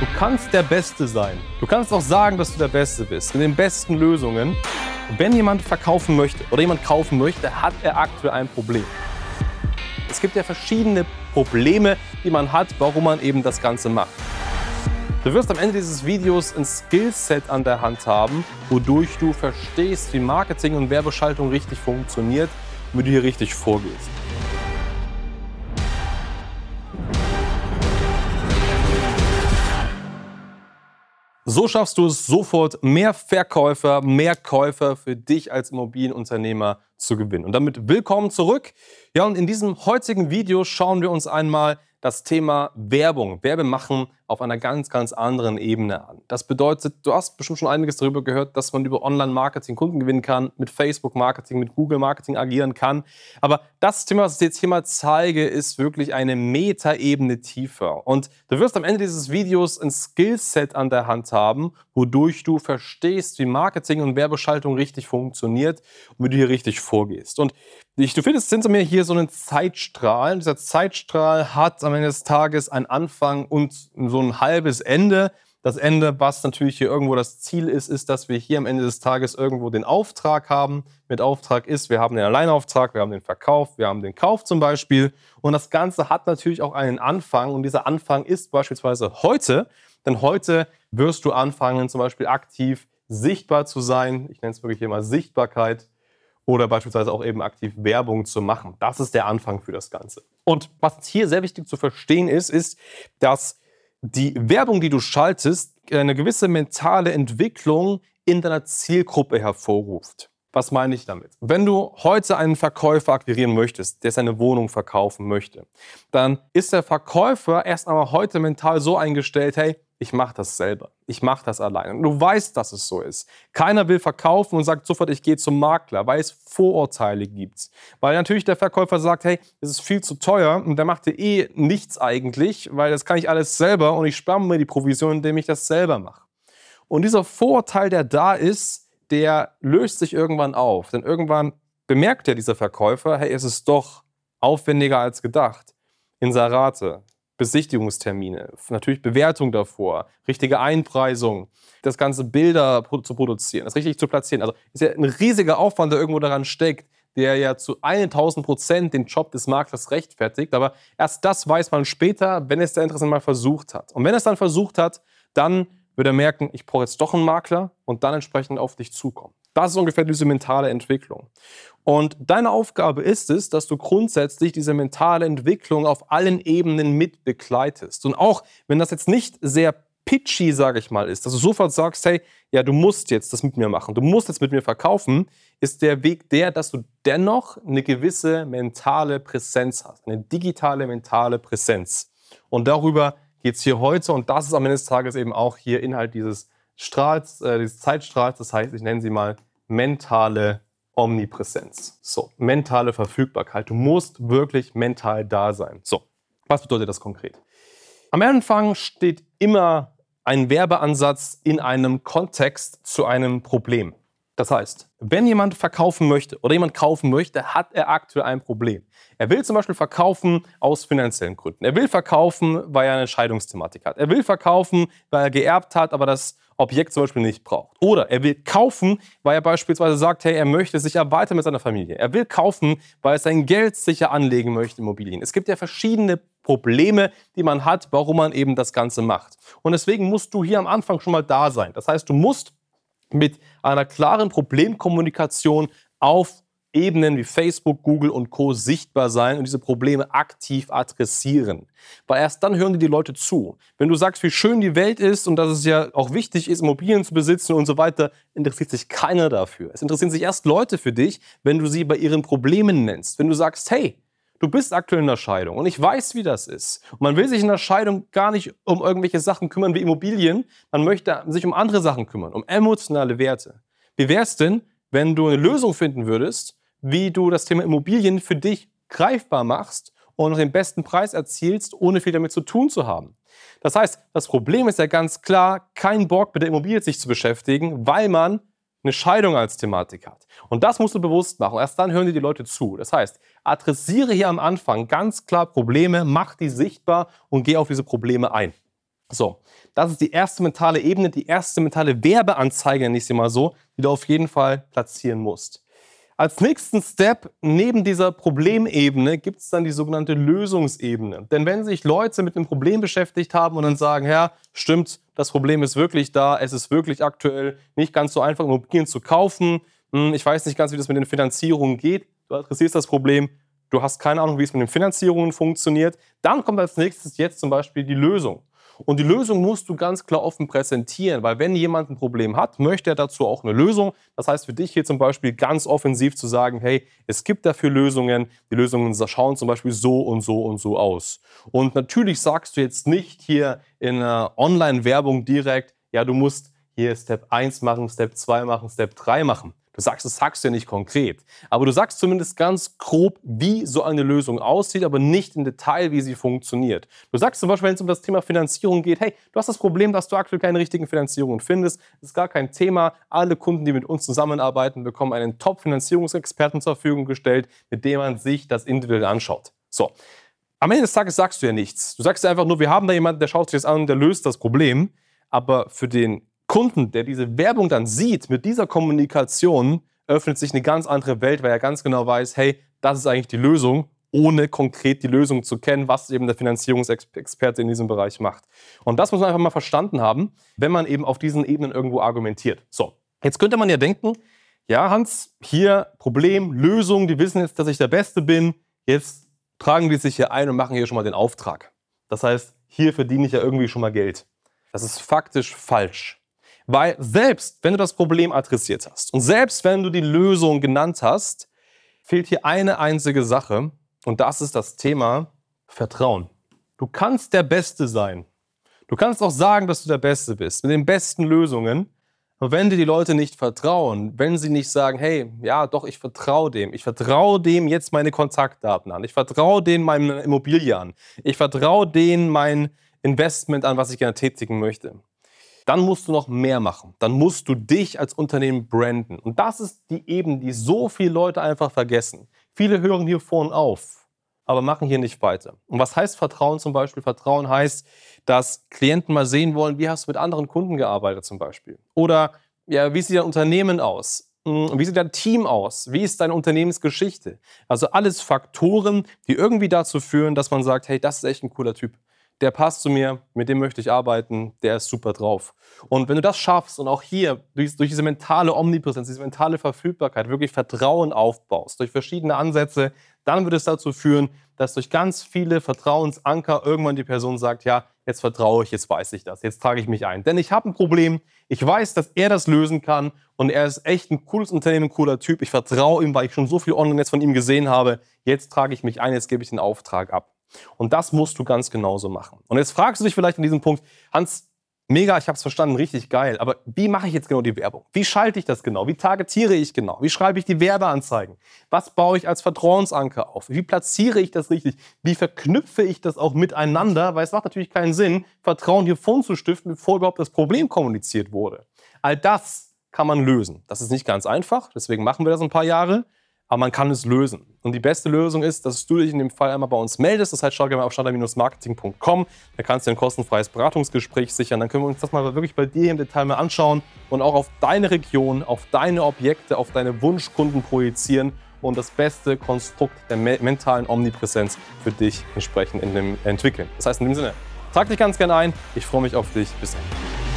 Du kannst der Beste sein. Du kannst auch sagen, dass du der Beste bist, mit den besten Lösungen. Wenn jemand verkaufen möchte oder jemand kaufen möchte, hat er aktuell ein Problem. Es gibt ja verschiedene Probleme, die man hat, warum man eben das Ganze macht. Du wirst am Ende dieses Videos ein Skillset an der Hand haben, wodurch du verstehst, wie Marketing und Werbeschaltung richtig funktioniert und wie du hier richtig vorgehst. So schaffst du es sofort, mehr Verkäufer, mehr Käufer für dich als Immobilienunternehmer zu gewinnen. Und damit willkommen zurück. Ja, und in diesem heutigen Video schauen wir uns einmal das Thema Werbung, Werbemachen auf einer ganz, ganz anderen Ebene an. Das bedeutet, du hast bestimmt schon einiges darüber gehört, dass man über Online-Marketing Kunden gewinnen kann, mit Facebook-Marketing, mit Google-Marketing agieren kann. Aber das Thema, was ich jetzt hier mal zeige, ist wirklich eine Metaebene tiefer. Und du wirst am Ende dieses Videos ein Skillset an der Hand haben, wodurch du verstehst, wie Marketing und Werbeschaltung richtig funktioniert und wie du hier richtig vorgehst. Und ich, du findest hinter mir hier so einen Zeitstrahl. Dieser Zeitstrahl hat am Ende des Tages einen Anfang und so ein halbes Ende. Das Ende, was natürlich hier irgendwo das Ziel ist, ist, dass wir hier am Ende des Tages irgendwo den Auftrag haben. Mit Auftrag ist, wir haben den Alleinauftrag, wir haben den Verkauf, wir haben den Kauf zum Beispiel. Und das Ganze hat natürlich auch einen Anfang. Und dieser Anfang ist beispielsweise heute. Denn heute wirst du anfangen, zum Beispiel aktiv sichtbar zu sein. Ich nenne es wirklich hier mal Sichtbarkeit oder beispielsweise auch eben aktiv Werbung zu machen. Das ist der Anfang für das Ganze. Und was hier sehr wichtig zu verstehen ist, ist, dass die Werbung, die du schaltest, eine gewisse mentale Entwicklung in deiner Zielgruppe hervorruft. Was meine ich damit? Wenn du heute einen Verkäufer akquirieren möchtest, der seine Wohnung verkaufen möchte, dann ist der Verkäufer erst einmal heute mental so eingestellt, hey, ich mache das selber. Ich mache das alleine. Und du weißt, dass es so ist. Keiner will verkaufen und sagt sofort, ich gehe zum Makler, weil es Vorurteile gibt. Weil natürlich der Verkäufer sagt, hey, es ist viel zu teuer und der macht dir eh nichts eigentlich, weil das kann ich alles selber und ich spare mir die Provision, indem ich das selber mache. Und dieser Vorurteil, der da ist, der löst sich irgendwann auf. Denn irgendwann bemerkt ja dieser Verkäufer, hey, es ist doch aufwendiger als gedacht. Inserate, Besichtigungstermine, natürlich Bewertung davor, richtige Einpreisung, das ganze Bilder zu produzieren, das richtig zu platzieren. Also ist ja ein riesiger Aufwand, der irgendwo daran steckt, der ja zu 1000 Prozent den Job des Maklers rechtfertigt. Aber erst das weiß man später, wenn es der Interessent mal versucht hat. Und wenn es dann versucht hat, dann wird er merken, ich brauche jetzt doch einen Makler und dann entsprechend auf dich zukommen. Das ist ungefähr diese mentale Entwicklung. Und deine Aufgabe ist es, dass du grundsätzlich diese mentale Entwicklung auf allen Ebenen mit begleitest. Und auch wenn das jetzt nicht sehr pitchy, sage ich mal, ist, dass du sofort sagst, hey, ja, du musst jetzt das mit mir machen, du musst jetzt mit mir verkaufen, ist der Weg der, dass du dennoch eine gewisse mentale Präsenz hast, eine digitale mentale Präsenz. Und darüber geht es hier heute und das ist am Ende des Tages eben auch hier Inhalt dieses Strahls, äh, dieses Zeitstrahls, das heißt, ich nenne sie mal mentale Omnipräsenz. So, mentale Verfügbarkeit. Du musst wirklich mental da sein. So, was bedeutet das konkret? Am Anfang steht immer ein Werbeansatz in einem Kontext zu einem Problem. Das heißt, wenn jemand verkaufen möchte oder jemand kaufen möchte, hat er aktuell ein Problem. Er will zum Beispiel verkaufen aus finanziellen Gründen. Er will verkaufen, weil er eine Scheidungsthematik hat. Er will verkaufen, weil er geerbt hat, aber das Objekt zum Beispiel nicht braucht. Oder er will kaufen, weil er beispielsweise sagt, hey, er möchte sich erweitern mit seiner Familie. Er will kaufen, weil er sein Geld sicher anlegen möchte, Immobilien. Es gibt ja verschiedene Probleme, die man hat, warum man eben das Ganze macht. Und deswegen musst du hier am Anfang schon mal da sein. Das heißt, du musst mit einer klaren Problemkommunikation auf Ebenen wie Facebook, Google und Co. sichtbar sein und diese Probleme aktiv adressieren. Weil erst dann hören dir die Leute zu. Wenn du sagst, wie schön die Welt ist und dass es ja auch wichtig ist, Immobilien zu besitzen und so weiter, interessiert sich keiner dafür. Es interessieren sich erst Leute für dich, wenn du sie bei ihren Problemen nennst. Wenn du sagst, hey, du bist aktuell in der Scheidung und ich weiß, wie das ist. Und man will sich in der Scheidung gar nicht um irgendwelche Sachen kümmern wie Immobilien, man möchte sich um andere Sachen kümmern, um emotionale Werte. Wie wäre es denn, wenn du eine Lösung finden würdest, wie du das Thema Immobilien für dich greifbar machst und den besten Preis erzielst, ohne viel damit zu tun zu haben? Das heißt, das Problem ist ja ganz klar, kein Bock mit der Immobilie sich zu beschäftigen, weil man eine Scheidung als Thematik hat. Und das musst du bewusst machen. Erst dann hören dir die Leute zu. Das heißt, adressiere hier am Anfang ganz klar Probleme, mach die sichtbar und geh auf diese Probleme ein. So, das ist die erste mentale Ebene, die erste mentale Werbeanzeige, nenne ich sie mal so, die du auf jeden Fall platzieren musst. Als nächsten Step neben dieser Problemebene gibt es dann die sogenannte Lösungsebene. Denn wenn sich Leute mit einem Problem beschäftigt haben und dann sagen, ja, stimmt, das Problem ist wirklich da, es ist wirklich aktuell nicht ganz so einfach, Immobilien zu kaufen, hm, ich weiß nicht ganz, wie das mit den Finanzierungen geht, du adressierst das Problem, du hast keine Ahnung, wie es mit den Finanzierungen funktioniert, dann kommt als nächstes jetzt zum Beispiel die Lösung. Und die Lösung musst du ganz klar offen präsentieren, weil wenn jemand ein Problem hat, möchte er dazu auch eine Lösung. Das heißt für dich hier zum Beispiel ganz offensiv zu sagen, hey, es gibt dafür Lösungen. Die Lösungen schauen zum Beispiel so und so und so aus. Und natürlich sagst du jetzt nicht hier in einer Online-Werbung direkt, ja, du musst hier Step 1 machen, Step 2 machen, Step 3 machen. Du sagst, das sagst du ja nicht konkret. Aber du sagst zumindest ganz grob, wie so eine Lösung aussieht, aber nicht im Detail, wie sie funktioniert. Du sagst zum Beispiel, wenn es um das Thema Finanzierung geht, hey, du hast das Problem, dass du aktuell keine richtigen Finanzierungen findest. Das ist gar kein Thema. Alle Kunden, die mit uns zusammenarbeiten, bekommen einen Top-Finanzierungsexperten zur Verfügung gestellt, mit dem man sich das individuell anschaut. So. Am Ende des Tages sagst du ja nichts. Du sagst einfach nur, wir haben da jemanden, der schaut sich das an und der löst das Problem. Aber für den Kunden, der diese Werbung dann sieht, mit dieser Kommunikation öffnet sich eine ganz andere Welt, weil er ganz genau weiß, hey, das ist eigentlich die Lösung, ohne konkret die Lösung zu kennen, was eben der Finanzierungsexperte in diesem Bereich macht. Und das muss man einfach mal verstanden haben, wenn man eben auf diesen Ebenen irgendwo argumentiert. So, jetzt könnte man ja denken, ja, Hans, hier Problem, Lösung, die wissen jetzt, dass ich der Beste bin, jetzt tragen die sich hier ein und machen hier schon mal den Auftrag. Das heißt, hier verdiene ich ja irgendwie schon mal Geld. Das ist faktisch falsch. Weil selbst wenn du das Problem adressiert hast und selbst wenn du die Lösung genannt hast, fehlt hier eine einzige Sache und das ist das Thema Vertrauen. Du kannst der Beste sein. Du kannst auch sagen, dass du der Beste bist, mit den besten Lösungen. Aber wenn dir die Leute nicht vertrauen, wenn sie nicht sagen, hey, ja, doch, ich vertraue dem, ich vertraue dem jetzt meine Kontaktdaten an, ich vertraue denen meine Immobilie an, ich vertraue denen mein Investment an, was ich gerne tätigen möchte, dann musst du noch mehr machen. Dann musst du dich als Unternehmen branden. Und das ist die Ebene, die so viele Leute einfach vergessen. Viele hören hier vorne auf, aber machen hier nicht weiter. Und was heißt Vertrauen zum Beispiel? Vertrauen heißt, dass Klienten mal sehen wollen, wie hast du mit anderen Kunden gearbeitet zum Beispiel. Oder ja, wie sieht dein Unternehmen aus? Hm, wie sieht dein Team aus? Wie ist deine Unternehmensgeschichte? Also alles Faktoren, die irgendwie dazu führen, dass man sagt, hey, das ist echt ein cooler Typ der passt zu mir, mit dem möchte ich arbeiten, der ist super drauf. Und wenn du das schaffst und auch hier durch, durch, diese mentale Omnipräsenz, diese mentale Verfügbarkeit wirklich Vertrauen aufbaust, durch verschiedene Ansätze, dann wird es dazu führen, dass durch ganz viele Vertrauensanker irgendwann die Person sagt, ja, jetzt vertraue ich, jetzt weiß ich das, jetzt trage ich mich ein. Denn ich habe ein Problem, ich weiß, dass er das lösen kann und er ist echt ein cooles Unternehmen, ein cooler Typ. Ich vertraue ihm, weil ich schon so viel online jetzt von ihm gesehen habe. Jetzt trage ich mich ein, jetzt gebe ich den Auftrag ab. Und das musst du ganz genauso machen. Und jetzt fragst du dich vielleicht an diesem Punkt, Hans, mega, ich habe es verstanden, richtig geil, aber wie mache ich jetzt genau die Werbung? Wie schalte ich das genau? Wie targetiere ich genau? Wie schreibe ich die Werbeanzeigen? Was baue ich als Vertrauensanker auf? Wie platziere ich das richtig? Wie verknüpfe ich das auch miteinander? Weil es macht natürlich keinen Sinn, Vertrauen hier vorn zu stiften, bevor überhaupt das Problem kommuniziert wurde. All das kann man lösen. Das ist nicht ganz einfach, deswegen machen wir das ein paar Jahre aber man kann es lösen. Und die beste Lösung ist, dass du dich in dem Fall einmal bei uns meldest. Das heißt, schau gerne mal auf standard-marketing.com. Da kannst du ein kostenfreies Beratungsgespräch sichern. Dann können wir uns das mal wirklich bei dir im Detail mal anschauen und auch auf deine Region, auf deine Objekte, auf deine Wunschkunden projizieren und das beste Konstrukt der mentalen Omnipräsenz für dich entsprechend entwickeln. Das heißt, in dem Sinne, trag dich ganz gerne ein. Ich freue mich auf dich. Bis dann.